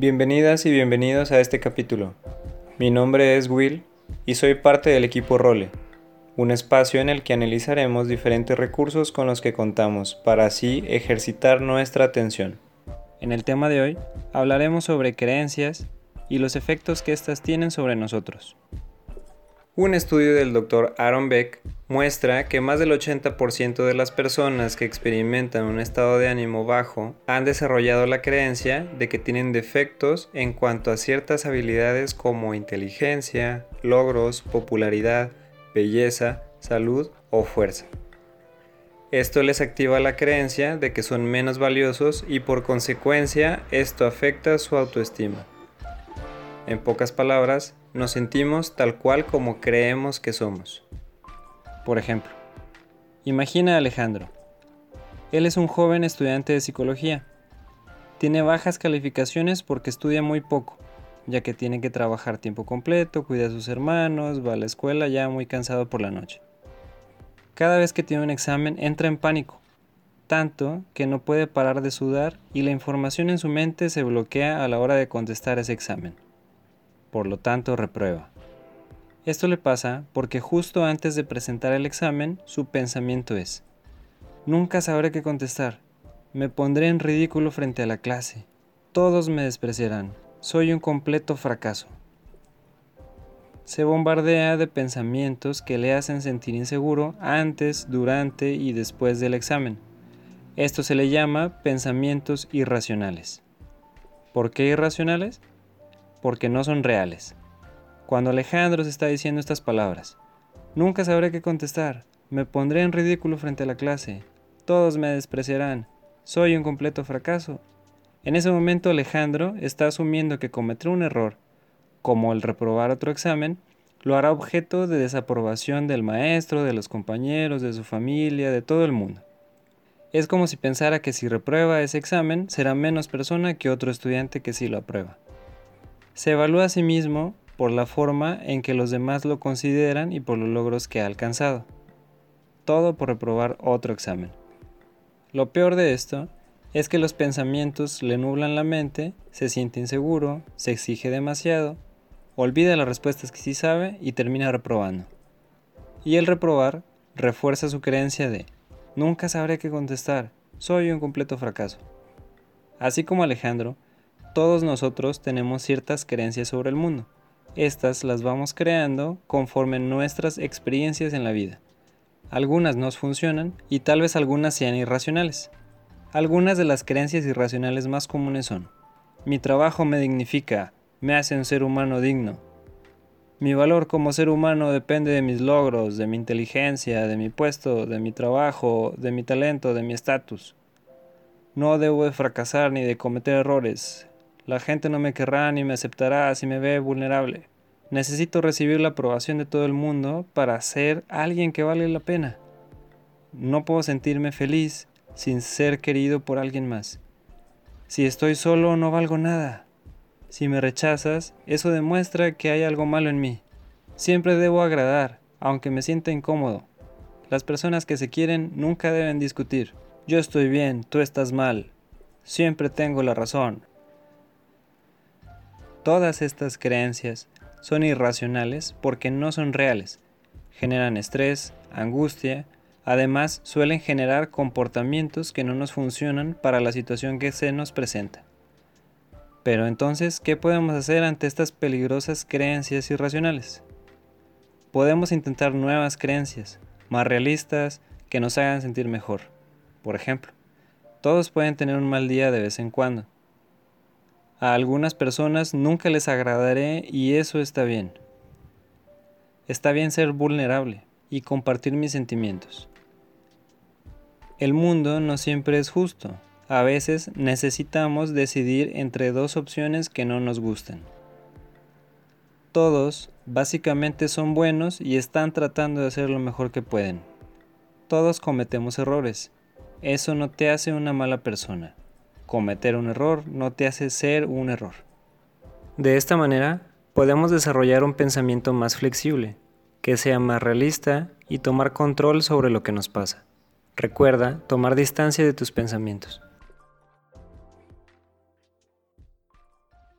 Bienvenidas y bienvenidos a este capítulo. Mi nombre es Will y soy parte del equipo Role, un espacio en el que analizaremos diferentes recursos con los que contamos para así ejercitar nuestra atención. En el tema de hoy hablaremos sobre creencias y los efectos que éstas tienen sobre nosotros. Un estudio del Dr. Aaron Beck muestra que más del 80% de las personas que experimentan un estado de ánimo bajo han desarrollado la creencia de que tienen defectos en cuanto a ciertas habilidades como inteligencia, logros, popularidad, belleza, salud o fuerza. Esto les activa la creencia de que son menos valiosos y por consecuencia esto afecta su autoestima. En pocas palabras, nos sentimos tal cual como creemos que somos. Por ejemplo, imagina a Alejandro. Él es un joven estudiante de psicología. Tiene bajas calificaciones porque estudia muy poco, ya que tiene que trabajar tiempo completo, cuida a sus hermanos, va a la escuela ya muy cansado por la noche. Cada vez que tiene un examen entra en pánico, tanto que no puede parar de sudar y la información en su mente se bloquea a la hora de contestar ese examen por lo tanto reprueba. Esto le pasa porque justo antes de presentar el examen su pensamiento es, nunca sabré qué contestar, me pondré en ridículo frente a la clase, todos me despreciarán, soy un completo fracaso. Se bombardea de pensamientos que le hacen sentir inseguro antes, durante y después del examen. Esto se le llama pensamientos irracionales. ¿Por qué irracionales? Porque no son reales. Cuando Alejandro se está diciendo estas palabras, nunca sabré qué contestar, me pondré en ridículo frente a la clase, todos me despreciarán, soy un completo fracaso. En ese momento Alejandro está asumiendo que cometer un error, como el reprobar otro examen, lo hará objeto de desaprobación del maestro, de los compañeros, de su familia, de todo el mundo. Es como si pensara que si reprueba ese examen será menos persona que otro estudiante que sí lo aprueba. Se evalúa a sí mismo por la forma en que los demás lo consideran y por los logros que ha alcanzado. Todo por reprobar otro examen. Lo peor de esto es que los pensamientos le nublan la mente, se siente inseguro, se exige demasiado, olvida las respuestas que sí sabe y termina reprobando. Y el reprobar refuerza su creencia de nunca sabré qué contestar, soy un completo fracaso. Así como Alejandro, todos nosotros tenemos ciertas creencias sobre el mundo. Estas las vamos creando conforme nuestras experiencias en la vida. Algunas nos funcionan y tal vez algunas sean irracionales. Algunas de las creencias irracionales más comunes son, mi trabajo me dignifica, me hace un ser humano digno. Mi valor como ser humano depende de mis logros, de mi inteligencia, de mi puesto, de mi trabajo, de mi talento, de mi estatus. No debo de fracasar ni de cometer errores. La gente no me querrá ni me aceptará si me ve vulnerable. Necesito recibir la aprobación de todo el mundo para ser alguien que vale la pena. No puedo sentirme feliz sin ser querido por alguien más. Si estoy solo no valgo nada. Si me rechazas, eso demuestra que hay algo malo en mí. Siempre debo agradar, aunque me sienta incómodo. Las personas que se quieren nunca deben discutir. Yo estoy bien, tú estás mal. Siempre tengo la razón. Todas estas creencias son irracionales porque no son reales. Generan estrés, angustia, además suelen generar comportamientos que no nos funcionan para la situación que se nos presenta. Pero entonces, ¿qué podemos hacer ante estas peligrosas creencias irracionales? Podemos intentar nuevas creencias, más realistas, que nos hagan sentir mejor. Por ejemplo, todos pueden tener un mal día de vez en cuando, a algunas personas nunca les agradaré y eso está bien. Está bien ser vulnerable y compartir mis sentimientos. El mundo no siempre es justo. A veces necesitamos decidir entre dos opciones que no nos gustan. Todos básicamente son buenos y están tratando de hacer lo mejor que pueden. Todos cometemos errores. Eso no te hace una mala persona cometer un error no te hace ser un error. De esta manera, podemos desarrollar un pensamiento más flexible, que sea más realista y tomar control sobre lo que nos pasa. Recuerda tomar distancia de tus pensamientos.